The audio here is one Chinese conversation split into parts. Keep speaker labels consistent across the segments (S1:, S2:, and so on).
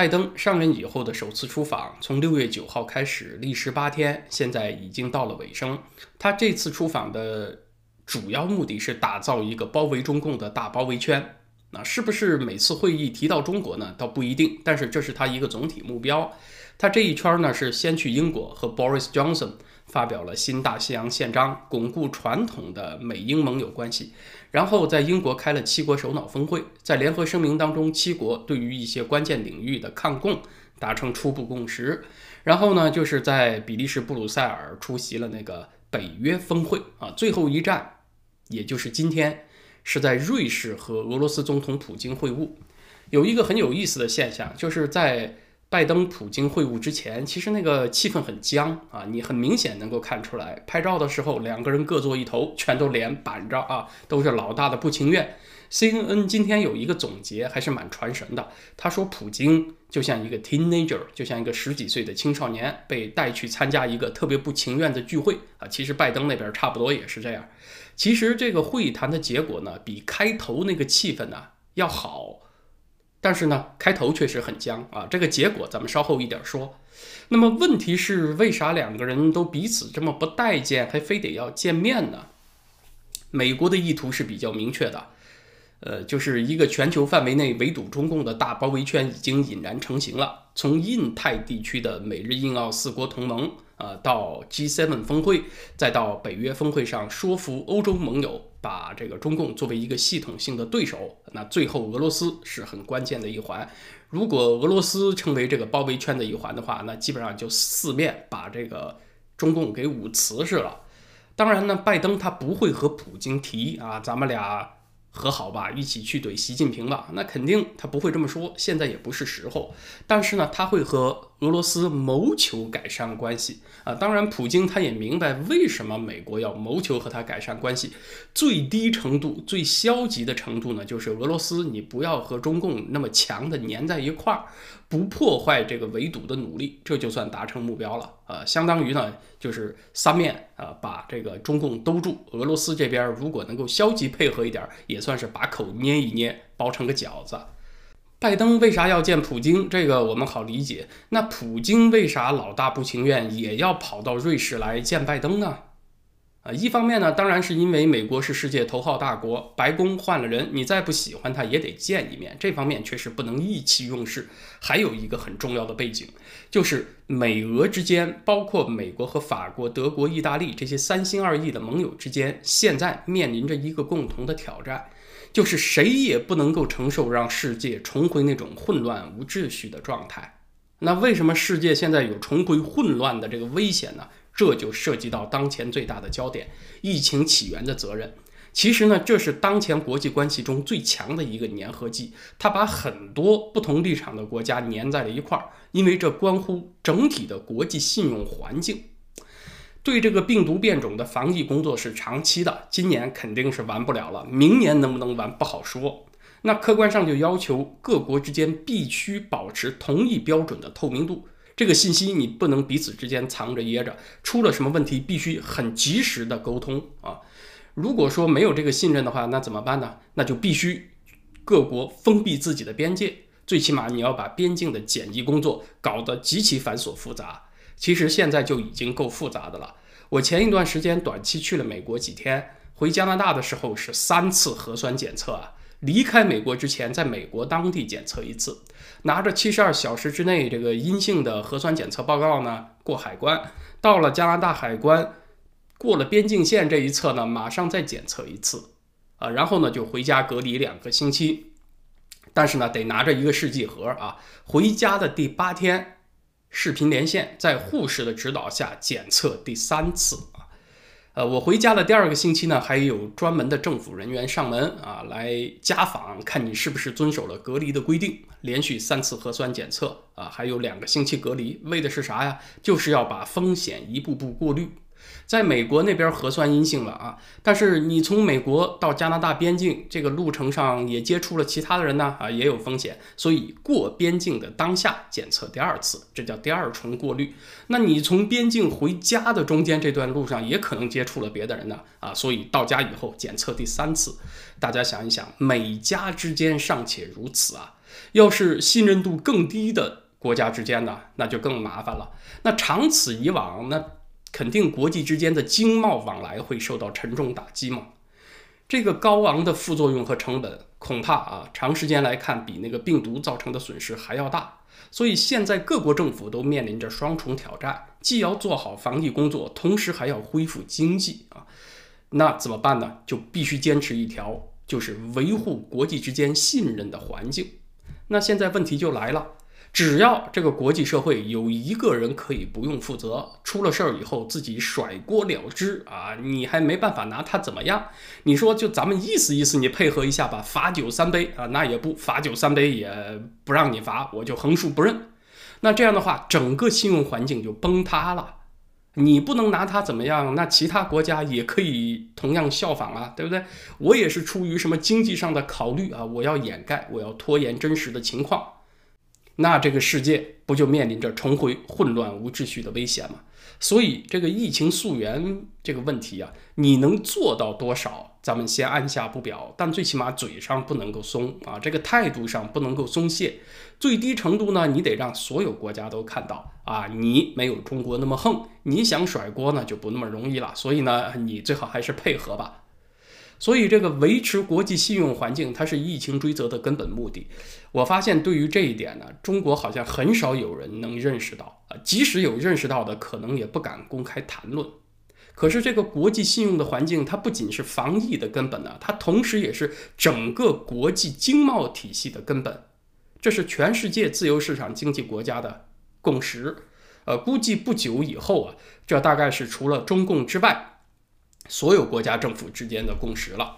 S1: 拜登上任以后的首次出访，从六月九号开始，历时八天，现在已经到了尾声。他这次出访的主要目的是打造一个包围中共的大包围圈。那是不是每次会议提到中国呢？倒不一定，但是这是他一个总体目标。他这一圈呢是先去英国和 Boris Johnson 发表了新大西洋宪章，巩固传统的美英盟友关系。然后在英国开了七国首脑峰会，在联合声明当中，七国对于一些关键领域的抗共达成初步共识。然后呢，就是在比利时布鲁塞尔出席了那个北约峰会啊，最后一站，也就是今天，是在瑞士和俄罗斯总统普京会晤。有一个很有意思的现象，就是在。拜登、普京会晤之前，其实那个气氛很僵啊，你很明显能够看出来。拍照的时候，两个人各坐一头，全都脸板着啊，都是老大的不情愿。CNN 今天有一个总结，还是蛮传神的。他说，普京就像一个 teenager，就像一个十几岁的青少年，被带去参加一个特别不情愿的聚会啊。其实拜登那边差不多也是这样。其实这个会谈的结果呢，比开头那个气氛呢要好。但是呢，开头确实很僵啊。这个结果咱们稍后一点说。那么问题是，为啥两个人都彼此这么不待见，还非得要见面呢？美国的意图是比较明确的，呃，就是一个全球范围内围堵中共的大包围圈已经引燃成型了。从印太地区的美日印澳四国同盟。呃，到 G7 峰会，再到北约峰会上说服欧洲盟友把这个中共作为一个系统性的对手，那最后俄罗斯是很关键的一环。如果俄罗斯成为这个包围圈的一环的话，那基本上就四面把这个中共给捂瓷实了。当然呢，拜登他不会和普京提啊，咱们俩。和好吧，一起去怼习近平吧。那肯定他不会这么说，现在也不是时候。但是呢，他会和俄罗斯谋求改善关系啊。当然，普京他也明白为什么美国要谋求和他改善关系。最低程度、最消极的程度呢，就是俄罗斯，你不要和中共那么强的粘在一块儿。不破坏这个围堵的努力，这就算达成目标了。呃，相当于呢，就是三面啊，把这个中共兜住。俄罗斯这边如果能够消极配合一点，也算是把口捏一捏，包成个饺子。拜登为啥要见普京？这个我们好理解。那普京为啥老大不情愿，也要跑到瑞士来见拜登呢？啊，一方面呢，当然是因为美国是世界头号大国，白宫换了人，你再不喜欢他也得见一面，这方面确实不能意气用事。还有一个很重要的背景，就是美俄之间，包括美国和法国、德国、意大利这些三心二意的盟友之间，现在面临着一个共同的挑战，就是谁也不能够承受让世界重回那种混乱无秩序的状态。那为什么世界现在有重回混乱的这个危险呢？这就涉及到当前最大的焦点——疫情起源的责任。其实呢，这是当前国际关系中最强的一个粘合剂，它把很多不同立场的国家粘在了一块儿，因为这关乎整体的国际信用环境。对这个病毒变种的防疫工作是长期的，今年肯定是完不了了，明年能不能完不好说。那客观上就要求各国之间必须保持同一标准的透明度。这个信息你不能彼此之间藏着掖着，出了什么问题必须很及时的沟通啊！如果说没有这个信任的话，那怎么办呢？那就必须各国封闭自己的边界，最起码你要把边境的检疫工作搞得极其繁琐复杂。其实现在就已经够复杂的了。我前一段时间短期去了美国几天，回加拿大的时候是三次核酸检测啊。离开美国之前，在美国当地检测一次，拿着七十二小时之内这个阴性的核酸检测报告呢，过海关，到了加拿大海关，过了边境线这一侧呢，马上再检测一次，啊，然后呢就回家隔离两个星期，但是呢得拿着一个试剂盒啊，回家的第八天，视频连线，在护士的指导下检测第三次啊。呃，我回家的第二个星期呢，还有专门的政府人员上门啊，来家访，看你是不是遵守了隔离的规定。连续三次核酸检测啊，还有两个星期隔离，为的是啥呀？就是要把风险一步步过滤。在美国那边核酸阴性了啊，但是你从美国到加拿大边境这个路程上也接触了其他的人呢啊，也有风险，所以过边境的当下检测第二次，这叫第二重过滤。那你从边境回家的中间这段路上也可能接触了别的人呢啊，所以到家以后检测第三次。大家想一想，美加之间尚且如此啊，要是信任度更低的国家之间呢，那就更麻烦了。那长此以往，那肯定国际之间的经贸往来会受到沉重打击嘛。这个高昂的副作用和成本，恐怕啊，长时间来看比那个病毒造成的损失还要大。所以现在各国政府都面临着双重挑战，既要做好防疫工作，同时还要恢复经济啊。那怎么办呢？就必须坚持一条，就是维护国际之间信任的环境。那现在问题就来了。只要这个国际社会有一个人可以不用负责，出了事儿以后自己甩锅了之啊，你还没办法拿他怎么样？你说就咱们意思意思，你配合一下吧，罚酒三杯啊，那也不罚酒三杯也不让你罚，我就横竖不认。那这样的话，整个信用环境就崩塌了。你不能拿他怎么样，那其他国家也可以同样效仿啊，对不对？我也是出于什么经济上的考虑啊，我要掩盖，我要拖延真实的情况。那这个世界不就面临着重回混乱无秩序的危险吗？所以这个疫情溯源这个问题啊，你能做到多少？咱们先按下不表，但最起码嘴上不能够松啊，这个态度上不能够松懈。最低程度呢，你得让所有国家都看到啊，你没有中国那么横，你想甩锅呢就不那么容易了。所以呢，你最好还是配合吧。所以，这个维持国际信用环境，它是疫情追责的根本目的。我发现，对于这一点呢，中国好像很少有人能认识到啊。即使有认识到的，可能也不敢公开谈论。可是，这个国际信用的环境，它不仅是防疫的根本呢，它同时也是整个国际经贸体系的根本。这是全世界自由市场经济国家的共识。呃，估计不久以后啊，这大概是除了中共之外。所有国家政府之间的共识了。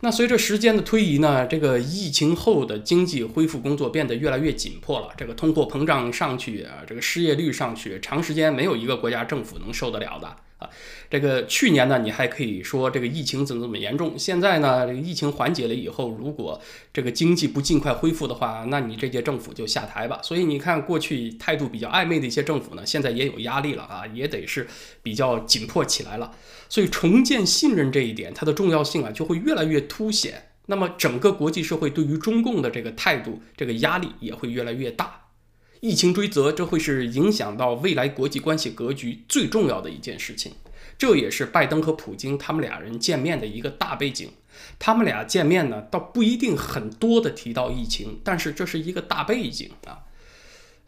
S1: 那随着时间的推移呢，这个疫情后的经济恢复工作变得越来越紧迫了。这个通货膨胀上去啊，这个失业率上去，长时间没有一个国家政府能受得了的。啊这个去年呢，你还可以说这个疫情怎么怎么严重。现在呢，这个疫情缓解了以后，如果这个经济不尽快恢复的话，那你这届政府就下台吧。所以你看，过去态度比较暧昧的一些政府呢，现在也有压力了啊，也得是比较紧迫起来了。所以重建信任这一点，它的重要性啊，就会越来越凸显。那么整个国际社会对于中共的这个态度，这个压力也会越来越大。疫情追责，这会是影响到未来国际关系格局最重要的一件事情。这也是拜登和普京他们俩人见面的一个大背景。他们俩见面呢，倒不一定很多的提到疫情，但是这是一个大背景啊。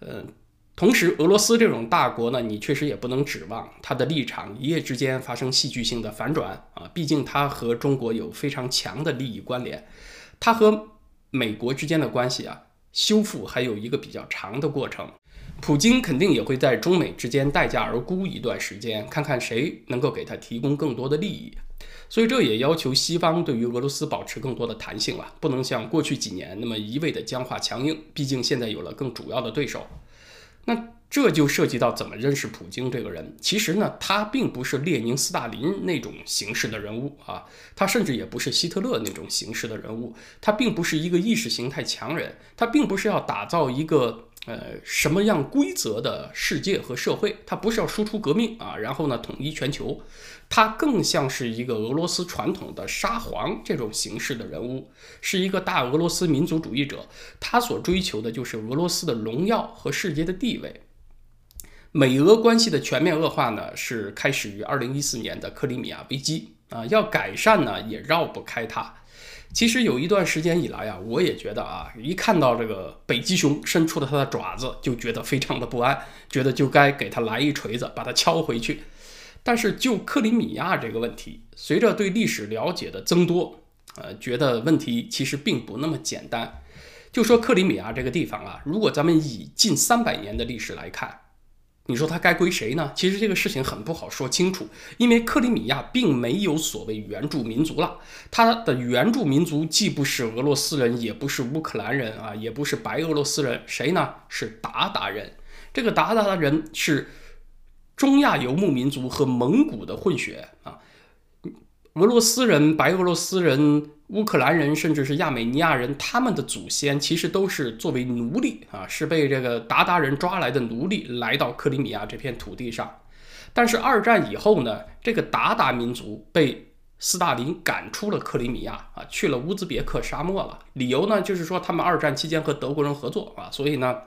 S1: 嗯，同时俄罗斯这种大国呢，你确实也不能指望它的立场一夜之间发生戏剧性的反转啊。毕竟它和中国有非常强的利益关联，它和美国之间的关系啊，修复还有一个比较长的过程。普京肯定也会在中美之间待价而沽一段时间，看看谁能够给他提供更多的利益。所以这也要求西方对于俄罗斯保持更多的弹性了，不能像过去几年那么一味的僵化强硬。毕竟现在有了更主要的对手。那这就涉及到怎么认识普京这个人。其实呢，他并不是列宁、斯大林那种形式的人物啊，他甚至也不是希特勒那种形式的人物。他并不是一个意识形态强人，他并不是要打造一个。呃，什么样规则的世界和社会？它不是要输出革命啊，然后呢统一全球，它更像是一个俄罗斯传统的沙皇这种形式的人物，是一个大俄罗斯民族主义者。他所追求的就是俄罗斯的荣耀和世界的地位。美俄关系的全面恶化呢，是开始于二零一四年的克里米亚危机啊，要改善呢也绕不开它。其实有一段时间以来啊，我也觉得啊，一看到这个北极熊伸出了它的爪子，就觉得非常的不安，觉得就该给它来一锤子，把它敲回去。但是就克里米亚这个问题，随着对历史了解的增多，呃，觉得问题其实并不那么简单。就说克里米亚这个地方啊，如果咱们以近三百年的历史来看。你说它该归谁呢？其实这个事情很不好说清楚，因为克里米亚并没有所谓原住民族了，它的原住民族既不是俄罗斯人，也不是乌克兰人啊，也不是白俄罗斯人，谁呢？是鞑靼人。这个鞑靼人是中亚游牧民族和蒙古的混血啊，俄罗斯人、白俄罗斯人。乌克兰人甚至是亚美尼亚人，他们的祖先其实都是作为奴隶啊，是被这个鞑靼人抓来的奴隶来到克里米亚这片土地上。但是二战以后呢，这个鞑靼民族被斯大林赶出了克里米亚啊，去了乌兹别克沙漠了。理由呢，就是说他们二战期间和德国人合作啊，所以呢，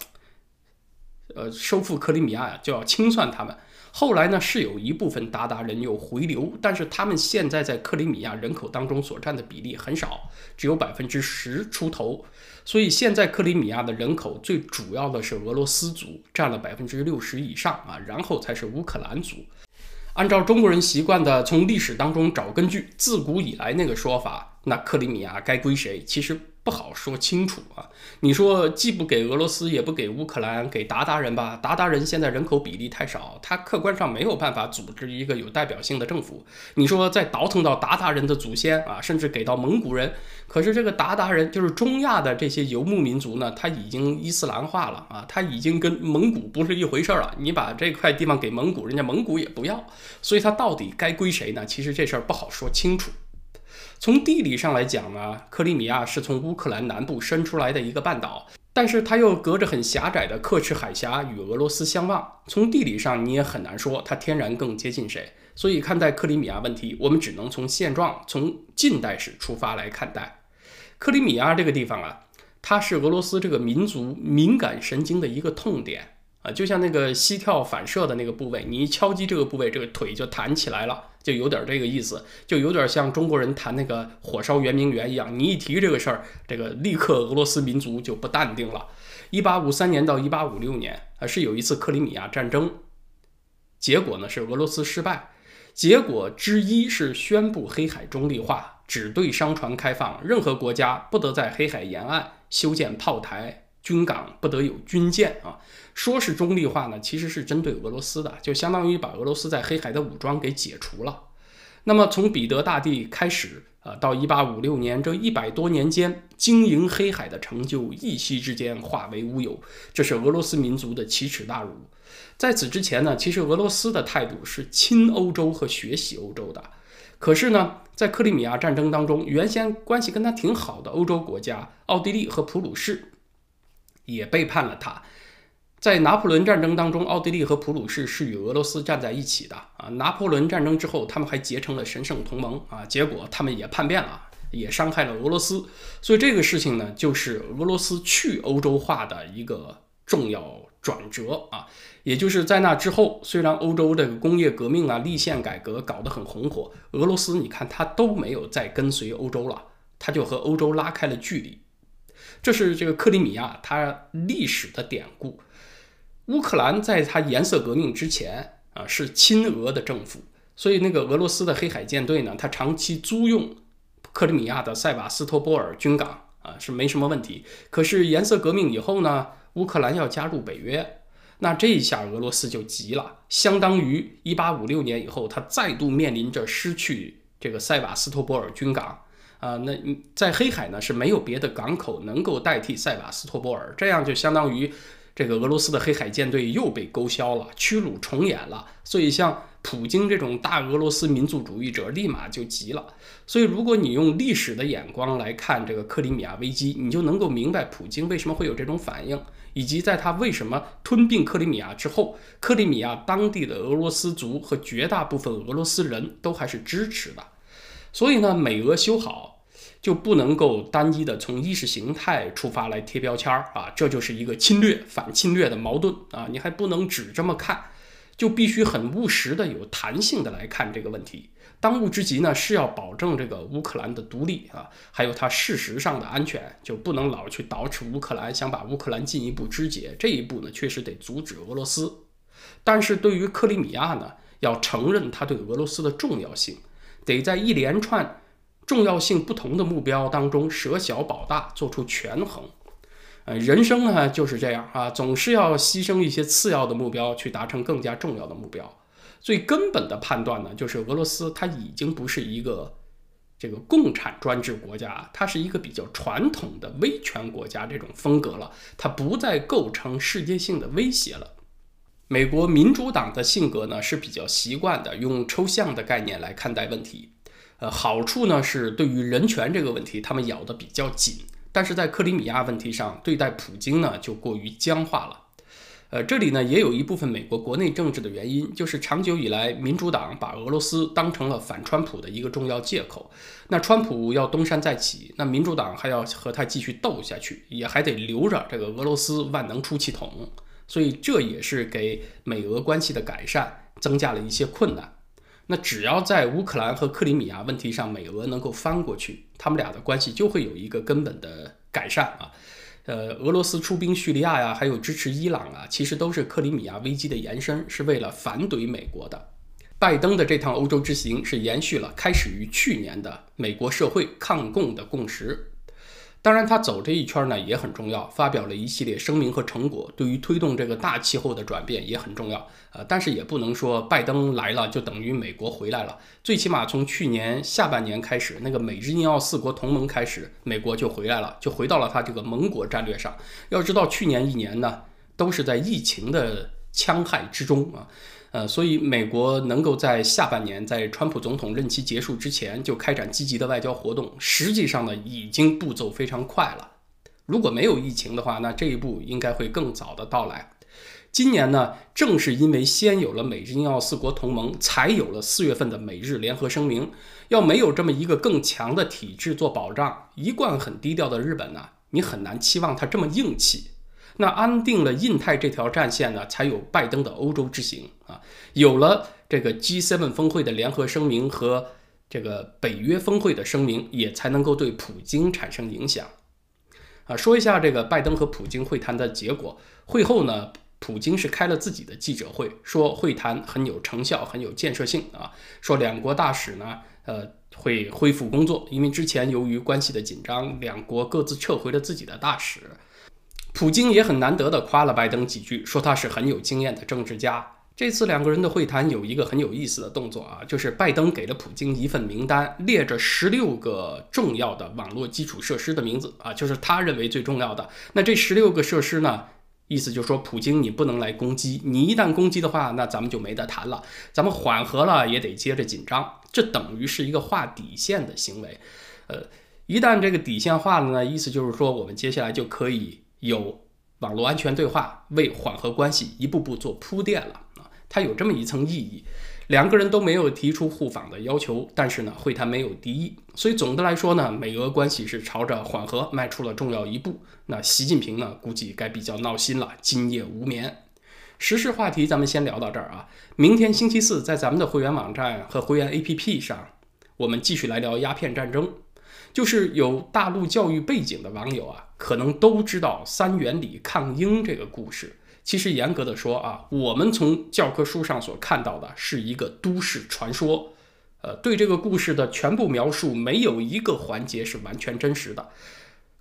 S1: 呃，收复克里米亚呀就要清算他们。后来呢，是有一部分鞑靼人又回流，但是他们现在在克里米亚人口当中所占的比例很少，只有百分之十出头。所以现在克里米亚的人口最主要的是俄罗斯族，占了百分之六十以上啊，然后才是乌克兰族。按照中国人习惯的从历史当中找根据，自古以来那个说法，那克里米亚该归谁？其实。不好说清楚啊！你说既不给俄罗斯，也不给乌克兰，给鞑靼人吧？鞑靼人现在人口比例太少，他客观上没有办法组织一个有代表性的政府。你说再倒腾到鞑靼人的祖先啊，甚至给到蒙古人，可是这个鞑靼人就是中亚的这些游牧民族呢，他已经伊斯兰化了啊，他已经跟蒙古不是一回事儿了。你把这块地方给蒙古，人家蒙古也不要，所以他到底该归谁呢？其实这事儿不好说清楚。从地理上来讲呢，克里米亚是从乌克兰南部伸出来的一个半岛，但是它又隔着很狭窄的刻赤海峡与俄罗斯相望。从地理上你也很难说它天然更接近谁。所以看待克里米亚问题，我们只能从现状、从近代史出发来看待。克里米亚这个地方啊，它是俄罗斯这个民族敏感神经的一个痛点。啊，就像那个膝跳反射的那个部位，你一敲击这个部位，这个腿就弹起来了，就有点这个意思，就有点像中国人谈那个火烧圆明园一样。你一提这个事儿，这个立刻俄罗斯民族就不淡定了。一八五三年到一八五六年啊，是有一次克里米亚战争，结果呢是俄罗斯失败，结果之一是宣布黑海中立化，只对商船开放，任何国家不得在黑海沿岸修建炮台。军港不得有军舰啊，说是中立化呢，其实是针对俄罗斯的，就相当于把俄罗斯在黑海的武装给解除了。那么从彼得大帝开始啊，到一八五六年这一百多年间，经营黑海的成就一夕之间化为乌有，这是俄罗斯民族的奇耻大辱。在此之前呢，其实俄罗斯的态度是亲欧洲和学习欧洲的。可是呢，在克里米亚战争当中，原先关系跟他挺好的欧洲国家奥地利和普鲁士。也背叛了他，在拿破仑战争当中，奥地利和普鲁士是与俄罗斯站在一起的啊。拿破仑战争之后，他们还结成了神圣同盟啊。结果他们也叛变了，也伤害了俄罗斯。所以这个事情呢，就是俄罗斯去欧洲化的一个重要转折啊。也就是在那之后，虽然欧洲这个工业革命啊、立宪改革搞得很红火，俄罗斯你看他都没有再跟随欧洲了，他就和欧洲拉开了距离。这是这个克里米亚它历史的典故。乌克兰在它颜色革命之前啊是亲俄的政府，所以那个俄罗斯的黑海舰队呢，它长期租用克里米亚的塞瓦斯托波尔军港啊是没什么问题。可是颜色革命以后呢，乌克兰要加入北约，那这一下俄罗斯就急了，相当于一八五六年以后，它再度面临着失去这个塞瓦斯托波尔军港。啊，那在黑海呢是没有别的港口能够代替塞瓦斯托波尔，这样就相当于这个俄罗斯的黑海舰队又被勾销了，屈辱重演了。所以像普京这种大俄罗斯民族主义者立马就急了。所以如果你用历史的眼光来看这个克里米亚危机，你就能够明白普京为什么会有这种反应，以及在他为什么吞并克里米亚之后，克里米亚当地的俄罗斯族和绝大部分俄罗斯人都还是支持的。所以呢，美俄修好就不能够单一的从意识形态出发来贴标签儿啊，这就是一个侵略反侵略的矛盾啊，你还不能只这么看，就必须很务实的、有弹性的来看这个问题。当务之急呢，是要保证这个乌克兰的独立啊，还有它事实上的安全，就不能老去捯饬乌克兰，想把乌克兰进一步肢解。这一步呢，确实得阻止俄罗斯。但是对于克里米亚呢，要承认它对俄罗斯的重要性。得在一连串重要性不同的目标当中舍小保大，做出权衡。呃，人生呢就是这样啊，总是要牺牲一些次要的目标，去达成更加重要的目标。最根本的判断呢，就是俄罗斯它已经不是一个这个共产专制国家，它是一个比较传统的威权国家这种风格了，它不再构成世界性的威胁了。美国民主党的性格呢是比较习惯的用抽象的概念来看待问题，呃，好处呢是对于人权这个问题他们咬得比较紧，但是在克里米亚问题上对待普京呢就过于僵化了，呃，这里呢也有一部分美国国内政治的原因，就是长久以来民主党把俄罗斯当成了反川普的一个重要借口。那川普要东山再起，那民主党还要和他继续斗下去，也还得留着这个俄罗斯万能出气筒。所以这也是给美俄关系的改善增加了一些困难。那只要在乌克兰和克里米亚问题上美俄能够翻过去，他们俩的关系就会有一个根本的改善啊。呃，俄罗斯出兵叙利亚呀，还有支持伊朗啊，其实都是克里米亚危机的延伸，是为了反怼美国的。拜登的这趟欧洲之行是延续了开始于去年的美国社会抗共的共识。当然，他走这一圈呢也很重要，发表了一系列声明和成果，对于推动这个大气候的转变也很重要。呃，但是也不能说拜登来了就等于美国回来了。最起码从去年下半年开始，那个美日印澳四国同盟开始，美国就回来了，就回到了他这个盟国战略上。要知道，去年一年呢都是在疫情的戕害之中啊。呃，所以美国能够在下半年，在川普总统任期结束之前就开展积极的外交活动，实际上呢，已经步骤非常快了。如果没有疫情的话，那这一步应该会更早的到来。今年呢，正是因为先有了美日印澳四国同盟，才有了四月份的美日联合声明。要没有这么一个更强的体制做保障，一贯很低调的日本呢，你很难期望它这么硬气。那安定了印太这条战线呢，才有拜登的欧洲之行啊，有了这个 G7 峰会的联合声明和这个北约峰会的声明，也才能够对普京产生影响啊。说一下这个拜登和普京会谈的结果，会后呢，普京是开了自己的记者会，说会谈很有成效，很有建设性啊，说两国大使呢，呃，会恢复工作，因为之前由于关系的紧张，两国各自撤回了自己的大使。普京也很难得的夸了拜登几句，说他是很有经验的政治家。这次两个人的会谈有一个很有意思的动作啊，就是拜登给了普京一份名单，列着十六个重要的网络基础设施的名字啊，就是他认为最重要的。那这十六个设施呢，意思就是说，普京你不能来攻击，你一旦攻击的话，那咱们就没得谈了，咱们缓和了也得接着紧张，这等于是一个划底线的行为。呃，一旦这个底线画了呢，意思就是说，我们接下来就可以。有网络安全对话为缓和关系一步步做铺垫了啊，它有这么一层意义。两个人都没有提出互访的要求，但是呢，会谈没有敌意，所以总的来说呢，美俄关系是朝着缓和迈出了重要一步。那习近平呢，估计该比较闹心了，今夜无眠。时事话题咱们先聊到这儿啊，明天星期四在咱们的会员网站和会员 APP 上，我们继续来聊鸦片战争。就是有大陆教育背景的网友啊，可能都知道三元里抗英这个故事。其实严格的说啊，我们从教科书上所看到的是一个都市传说。呃，对这个故事的全部描述，没有一个环节是完全真实的。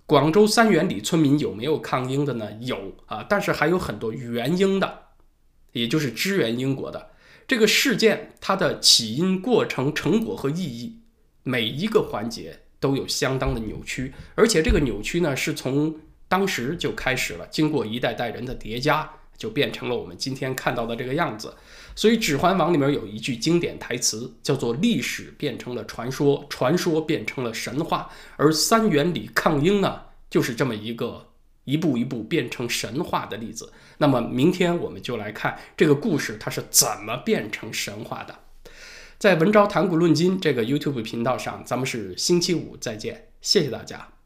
S1: 广州三元里村民有没有抗英的呢？有啊，但是还有很多援英的，也就是支援英国的。这个事件它的起因、过程、成果和意义，每一个环节。都有相当的扭曲，而且这个扭曲呢，是从当时就开始了，经过一代代人的叠加，就变成了我们今天看到的这个样子。所以《指环王》里面有一句经典台词，叫做“历史变成了传说，传说变成了神话”。而三元里抗英呢，就是这么一个一步一步变成神话的例子。那么明天我们就来看这个故事，它是怎么变成神话的。在文昭谈古论今这个 YouTube 频道上，咱们是星期五再见，谢谢大家。